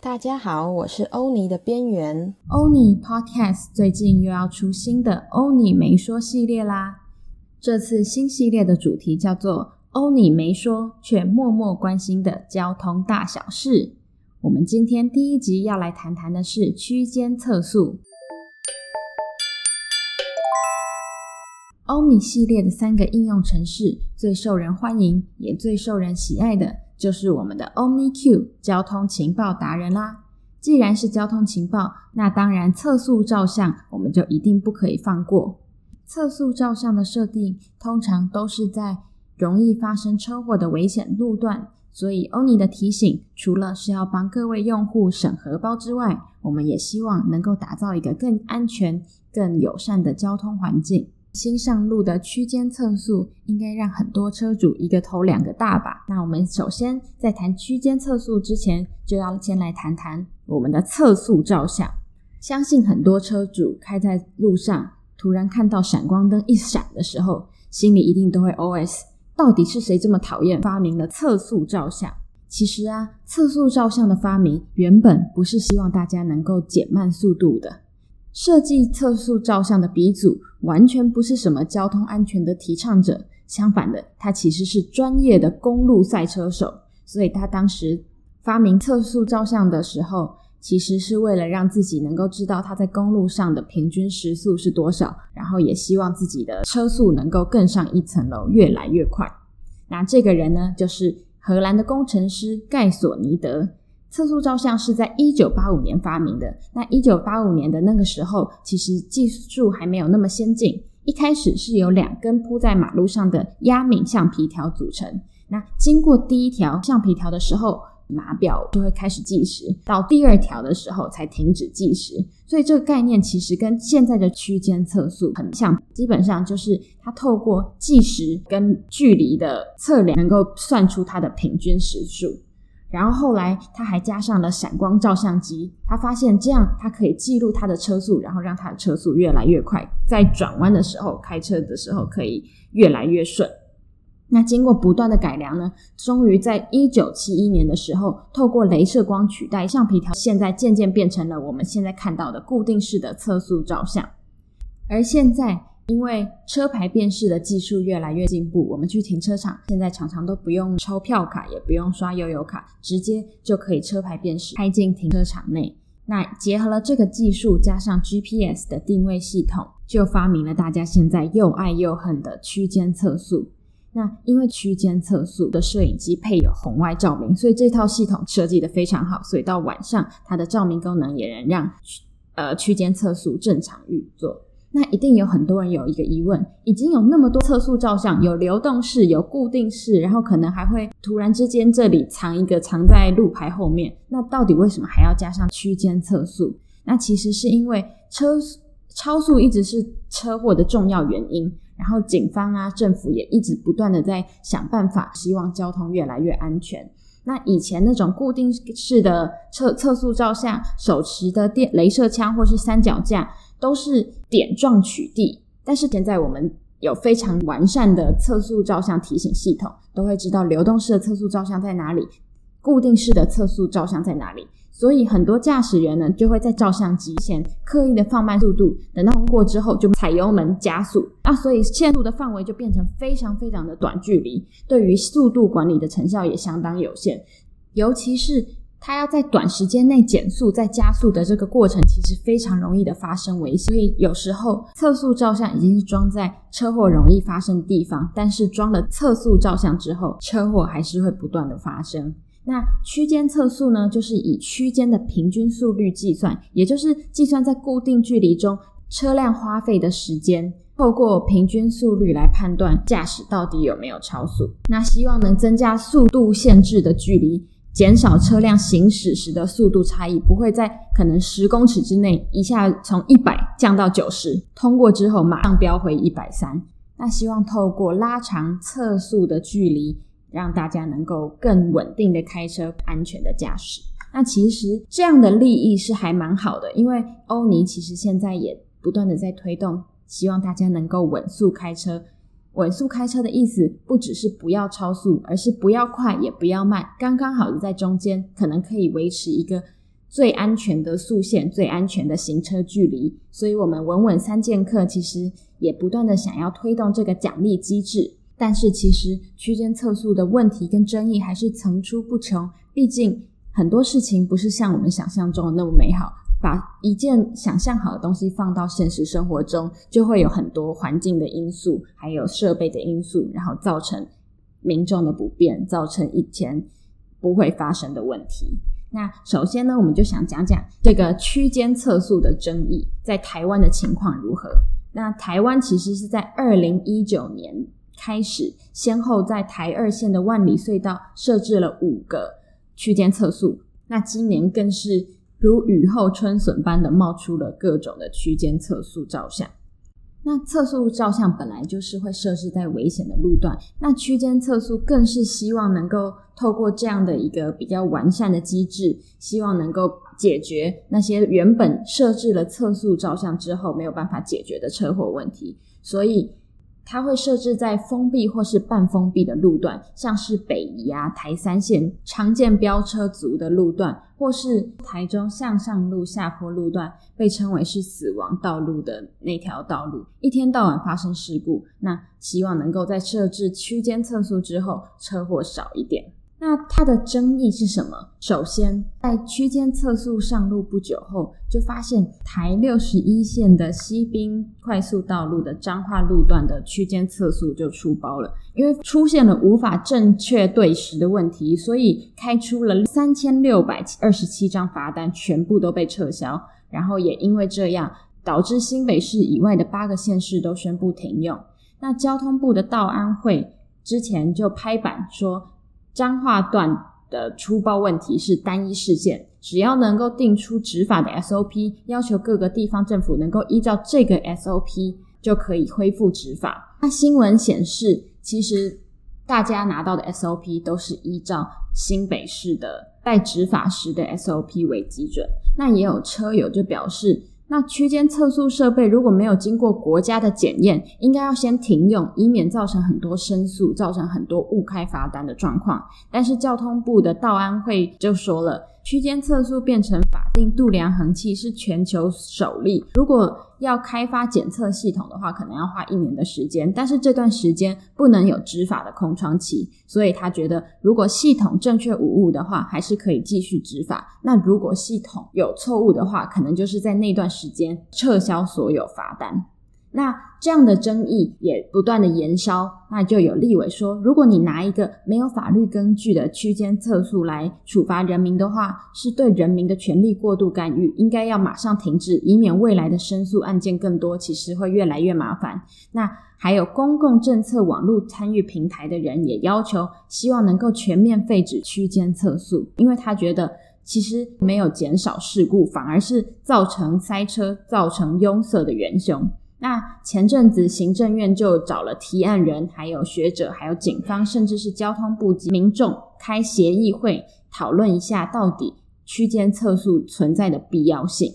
大家好，我是欧尼的边缘。欧尼 Podcast 最近又要出新的欧尼没说系列啦。这次新系列的主题叫做“欧尼没说却默默关心的交通大小事”。我们今天第一集要来谈谈的是区间测速。欧尼系列的三个应用程式最受人欢迎也最受人喜爱的，就是我们的 OmniQ 交通情报达人啦。既然是交通情报，那当然测速照相我们就一定不可以放过。测速照相的设定通常都是在容易发生车祸的危险路段，所以欧尼的提醒除了是要帮各位用户审核包之外，我们也希望能够打造一个更安全、更友善的交通环境。新上路的区间测速应该让很多车主一个头两个大吧？那我们首先在谈区间测速之前，就要先来谈谈我们的测速照相。相信很多车主开在路上，突然看到闪光灯一闪的时候，心里一定都会 OS：到底是谁这么讨厌发明了测速照相？其实啊，测速照相的发明原本不是希望大家能够减慢速度的。设计测速照相的鼻祖。完全不是什么交通安全的提倡者，相反的，他其实是专业的公路赛车手。所以他当时发明测速照相的时候，其实是为了让自己能够知道他在公路上的平均时速是多少，然后也希望自己的车速能够更上一层楼，越来越快。那这个人呢，就是荷兰的工程师盖索尼德。测速照相是在一九八五年发明的。那一九八五年的那个时候，其实技术还没有那么先进。一开始是由两根铺在马路上的压敏橡皮条组成。那经过第一条橡皮条的时候，码表就会开始计时；到第二条的时候才停止计时。所以这个概念其实跟现在的区间测速很像，基本上就是它透过计时跟距离的测量，能够算出它的平均时速。然后后来他还加上了闪光照相机，他发现这样他可以记录他的车速，然后让他的车速越来越快，在转弯的时候开车的时候可以越来越顺。那经过不断的改良呢，终于在一九七一年的时候，透过镭射光取代橡皮条，现在渐渐变成了我们现在看到的固定式的测速照相。而现在。因为车牌辨识的技术越来越进步，我们去停车场现在常常都不用抽票卡，也不用刷悠游卡，直接就可以车牌辨识开进停车场内。那结合了这个技术，加上 GPS 的定位系统，就发明了大家现在又爱又恨的区间测速。那因为区间测速的摄影机配有红外照明，所以这套系统设计得非常好，所以到晚上它的照明功能也能让呃区间测速正常运作。那一定有很多人有一个疑问：已经有那么多测速照相，有流动式，有固定式，然后可能还会突然之间这里藏一个藏在路牌后面，那到底为什么还要加上区间测速？那其实是因为车超速一直是车祸的重要原因，然后警方啊、政府也一直不断的在想办法，希望交通越来越安全。那以前那种固定式的测测速照相，手持的电镭射枪或是三脚架。都是点状取缔，但是现在我们有非常完善的测速照相提醒系统，都会知道流动式的测速照相在哪里，固定式的测速照相在哪里。所以很多驾驶员呢，就会在照相机前刻意的放慢速度，等到通过之后就踩油门加速那，所以限速的范围就变成非常非常的短距离，对于速度管理的成效也相当有限，尤其是。它要在短时间内减速再加速的这个过程，其实非常容易的发生危险。所以有时候测速照相已经是装在车祸容易发生的地方，但是装了测速照相之后，车祸还是会不断的发生。那区间测速呢，就是以区间的平均速率计算，也就是计算在固定距离中车辆花费的时间，透过平均速率来判断驾驶到底有没有超速。那希望能增加速度限制的距离。减少车辆行驶时的速度差异，不会在可能十公尺之内一下从一百降到九十，通过之后马上飙回一百三。那希望透过拉长测速的距离，让大家能够更稳定的开车，安全的驾驶。那其实这样的利益是还蛮好的，因为欧尼其实现在也不断的在推动，希望大家能够稳速开车。稳速开车的意思不只是不要超速，而是不要快也不要慢，刚刚好的在中间，可能可以维持一个最安全的速限、最安全的行车距离。所以，我们稳稳三剑客其实也不断的想要推动这个奖励机制。但是，其实区间测速的问题跟争议还是层出不穷。毕竟，很多事情不是像我们想象中的那么美好。把一件想象好的东西放到现实生活中，就会有很多环境的因素，还有设备的因素，然后造成民众的不便，造成以前不会发生的问题。那首先呢，我们就想讲讲这个区间测速的争议，在台湾的情况如何？那台湾其实是在二零一九年开始，先后在台二线的万里隧道设置了五个区间测速，那今年更是。如雨后春笋般的冒出了各种的区间测速照相。那测速照相本来就是会设置在危险的路段，那区间测速更是希望能够透过这样的一个比较完善的机制，希望能够解决那些原本设置了测速照相之后没有办法解决的车祸问题，所以。它会设置在封闭或是半封闭的路段，像是北宜啊、台三线常见飙车族的路段，或是台中向上路下坡路段，被称为是死亡道路的那条道路，一天到晚发生事故。那希望能够在设置区间测速之后，车祸少一点。那它的争议是什么？首先，在区间测速上路不久后，就发现台六十一线的西滨快速道路的彰化路段的区间测速就出包了，因为出现了无法正确对时的问题，所以开出了三千六百二十七张罚单，全部都被撤销。然后也因为这样，导致新北市以外的八个县市都宣布停用。那交通部的道安会之前就拍板说。彰化段的出包问题是单一事件，只要能够定出执法的 SOP，要求各个地方政府能够依照这个 SOP 就可以恢复执法。那新闻显示，其实大家拿到的 SOP 都是依照新北市的待执法时的 SOP 为基准。那也有车友就表示，那区间测速设备如果没有经过国家的检验，应该要先停用，以免造成很多申诉，造成很多误开罚单的状况。但是交通部的道安会就说了，区间测速变成法定度量衡器是全球首例，如果要开发检测系统的话，可能要花一年的时间，但是这段时间不能有执法的空窗期，所以他觉得如果系统正确无误的话，还是可以继续执法。那如果系统有错误的话，可能就是在那段时间撤销所有罚单。那这样的争议也不断的延烧，那就有立委说，如果你拿一个没有法律根据的区间测速来处罚人民的话，是对人民的权利过度干预，应该要马上停止，以免未来的申诉案件更多，其实会越来越麻烦。那还有公共政策网络参与平台的人也要求，希望能够全面废止区间测速，因为他觉得其实没有减少事故，反而是造成塞车、造成拥塞的元凶。那前阵子行政院就找了提案人，还有学者，还有警方，甚至是交通部及民众开协议会，讨论一下到底区间测速存在的必要性。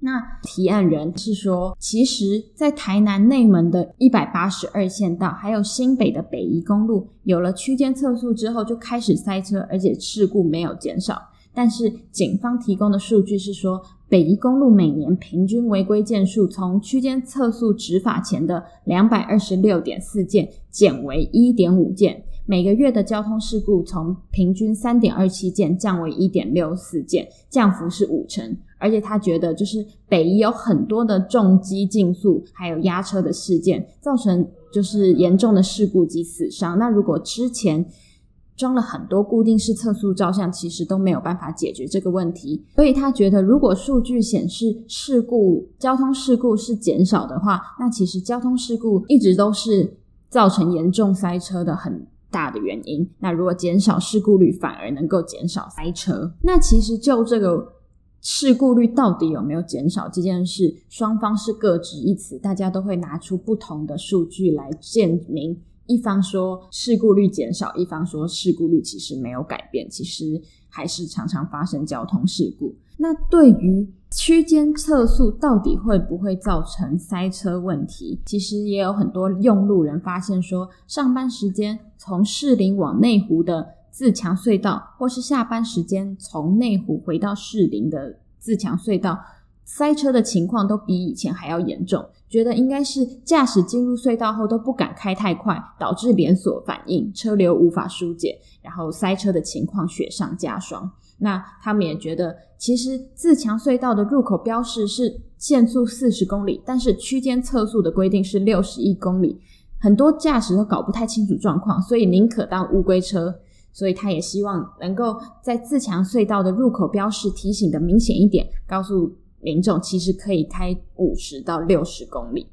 那提案人是说，其实，在台南内门的一百八十二线道，还有新北的北宜公路，有了区间测速之后，就开始塞车，而且事故没有减少。但是警方提供的数据是说，北宜公路每年平均违规件数从区间测速执法前的两百二十六点四件减为一点五件，每个月的交通事故从平均三点二七件降为一点六四件，降幅是五成。而且他觉得，就是北宜有很多的重机竞速还有压车的事件，造成就是严重的事故及死伤。那如果之前装了很多固定式测速照相，其实都没有办法解决这个问题。所以他觉得，如果数据显示事故、交通事故是减少的话，那其实交通事故一直都是造成严重塞车的很大的原因。那如果减少事故率，反而能够减少塞车。那其实就这个事故率到底有没有减少这件事，双方是各执一词，大家都会拿出不同的数据来证明。一方说事故率减少，一方说事故率其实没有改变，其实还是常常发生交通事故。那对于区间测速到底会不会造成塞车问题？其实也有很多用路人发现说，上班时间从士林往内湖的自强隧道，或是下班时间从内湖回到士林的自强隧道，塞车的情况都比以前还要严重。觉得应该是驾驶进入隧道后都不敢开太快，导致连锁反应，车流无法疏解，然后塞车的情况雪上加霜。那他们也觉得，其实自强隧道的入口标示是限速四十公里，但是区间测速的规定是六十一公里，很多驾驶都搞不太清楚状况，所以宁可当乌龟车。所以他也希望能够在自强隧道的入口标示提醒的明显一点，告诉民众其实可以开五十到六十公里。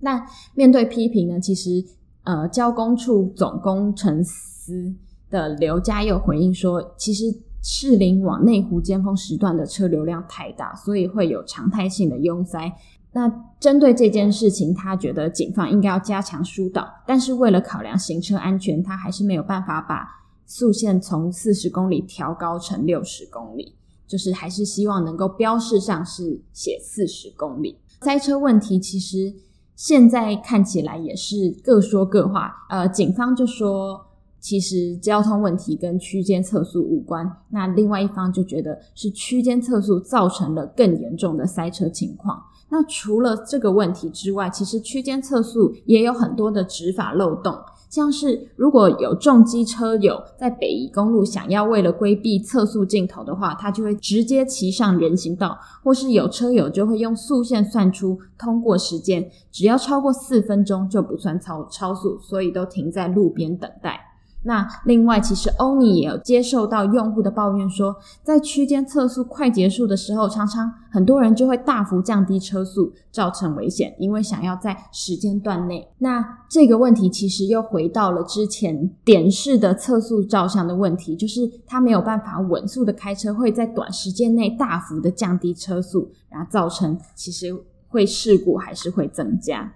那面对批评呢，其实呃交工处总工程司的刘家佑回应说，其实。士林往内湖尖峰时段的车流量太大，所以会有常态性的拥塞。那针对这件事情，他觉得警方应该要加强疏导，但是为了考量行车安全，他还是没有办法把速限从四十公里调高成六十公里，就是还是希望能够标示上是写四十公里。塞车问题其实现在看起来也是各说各话，呃，警方就说。其实交通问题跟区间测速无关，那另外一方就觉得是区间测速造成了更严重的塞车情况。那除了这个问题之外，其实区间测速也有很多的执法漏洞，像是如果有重机车友在北宜公路想要为了规避测速镜头的话，他就会直接骑上人行道，或是有车友就会用速线算出通过时间，只要超过四分钟就不算超超速，所以都停在路边等待。那另外，其实欧尼也有接受到用户的抱怨说，在区间测速快结束的时候，常常很多人就会大幅降低车速，造成危险，因为想要在时间段内。那这个问题其实又回到了之前点式的测速照相的问题，就是他没有办法稳速的开车，会在短时间内大幅的降低车速，然后造成其实会事故还是会增加。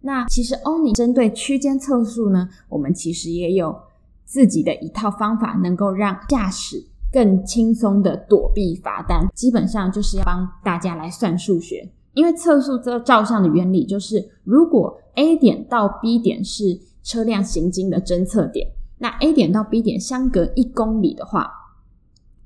那其实欧尼针对区间测速呢，我们其实也有。自己的一套方法，能够让驾驶更轻松的躲避罚单，基本上就是要帮大家来算数学。因为测速这照相的原理就是，如果 A 点到 B 点是车辆行经的侦测点，那 A 点到 B 点相隔一公里的话，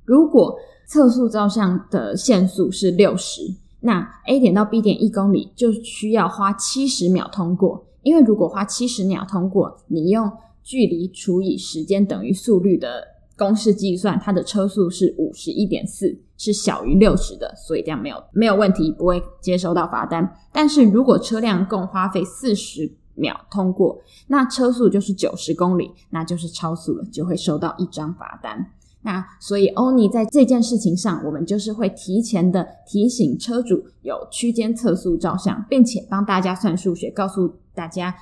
如果测速照相的限速是六十，那 A 点到 B 点一公里就需要花七十秒通过。因为如果花七十秒通过，你用距离除以时间等于速率的公式计算，它的车速是五十一点四，是小于六十的，所以这样没有没有问题，不会接收到罚单。但是如果车辆共花费四十秒通过，那车速就是九十公里，那就是超速了，就会收到一张罚单。那所以欧尼在这件事情上，我们就是会提前的提醒车主有区间测速照相，并且帮大家算数学，告诉大家。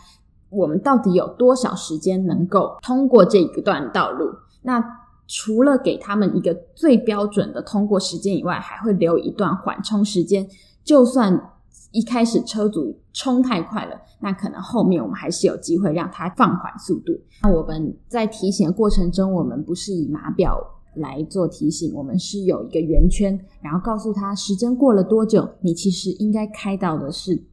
我们到底有多少时间能够通过这一段道路？那除了给他们一个最标准的通过时间以外，还会留一段缓冲时间。就算一开始车主冲太快了，那可能后面我们还是有机会让他放缓速度。那我们在提醒的过程中，我们不是以码表来做提醒，我们是有一个圆圈，然后告诉他时间过了多久，你其实应该开到的是。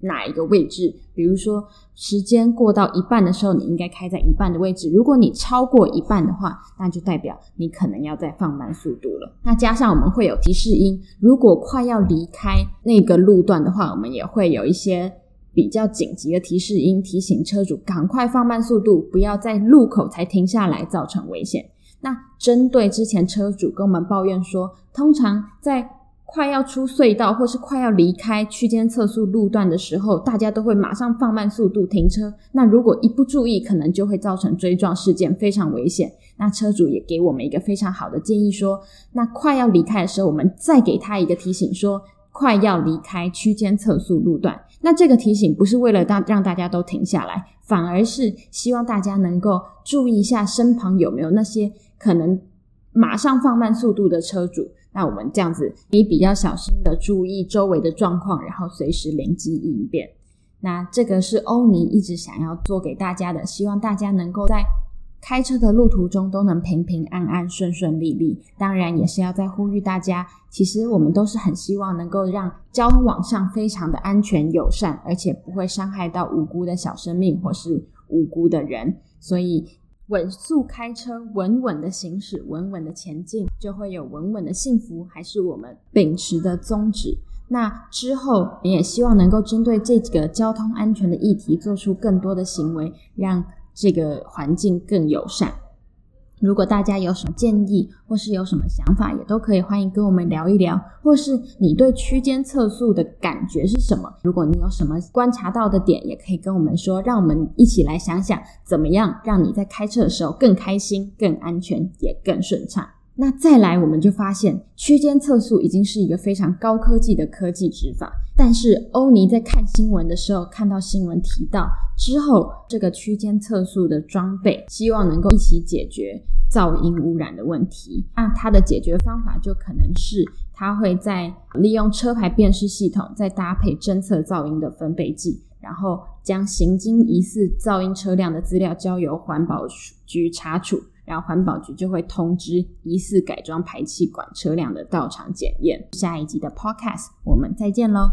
哪一个位置？比如说，时间过到一半的时候，你应该开在一半的位置。如果你超过一半的话，那就代表你可能要再放慢速度了。那加上我们会有提示音，如果快要离开那个路段的话，我们也会有一些比较紧急的提示音，提醒车主赶快放慢速度，不要在路口才停下来造成危险。那针对之前车主跟我们抱怨说，通常在快要出隧道或是快要离开区间测速路段的时候，大家都会马上放慢速度停车。那如果一不注意，可能就会造成追撞事件，非常危险。那车主也给我们一个非常好的建议说，那快要离开的时候，我们再给他一个提醒，说快要离开区间测速路段。那这个提醒不是为了大让大家都停下来，反而是希望大家能够注意一下身旁有没有那些可能马上放慢速度的车主。那我们这样子，你比较小心的注意周围的状况，然后随时灵机应变。那这个是欧尼一直想要做给大家的，希望大家能够在开车的路途中都能平平安安、顺顺利利。当然，也是要再呼吁大家，其实我们都是很希望能够让交通网上非常的安全友善，而且不会伤害到无辜的小生命或是无辜的人。所以。稳速开车，稳稳的行驶，稳稳的前进，就会有稳稳的幸福，还是我们秉持的宗旨。那之后，你也希望能够针对这个交通安全的议题，做出更多的行为，让这个环境更友善。如果大家有什么建议，或是有什么想法，也都可以欢迎跟我们聊一聊。或是你对区间测速的感觉是什么？如果你有什么观察到的点，也可以跟我们说，让我们一起来想想，怎么样让你在开车的时候更开心、更安全，也更顺畅。那再来，我们就发现区间测速已经是一个非常高科技的科技执法。但是欧尼在看新闻的时候，看到新闻提到之后，这个区间测速的装备，希望能够一起解决噪音污染的问题。那它的解决方法就可能是，它会在利用车牌辨识系统，再搭配侦测噪音的分贝计，然后将行经疑似噪音车辆的资料交由环保局查处。然后环保局就会通知疑似改装排气管车辆的到场检验。下一集的 Podcast，我们再见喽。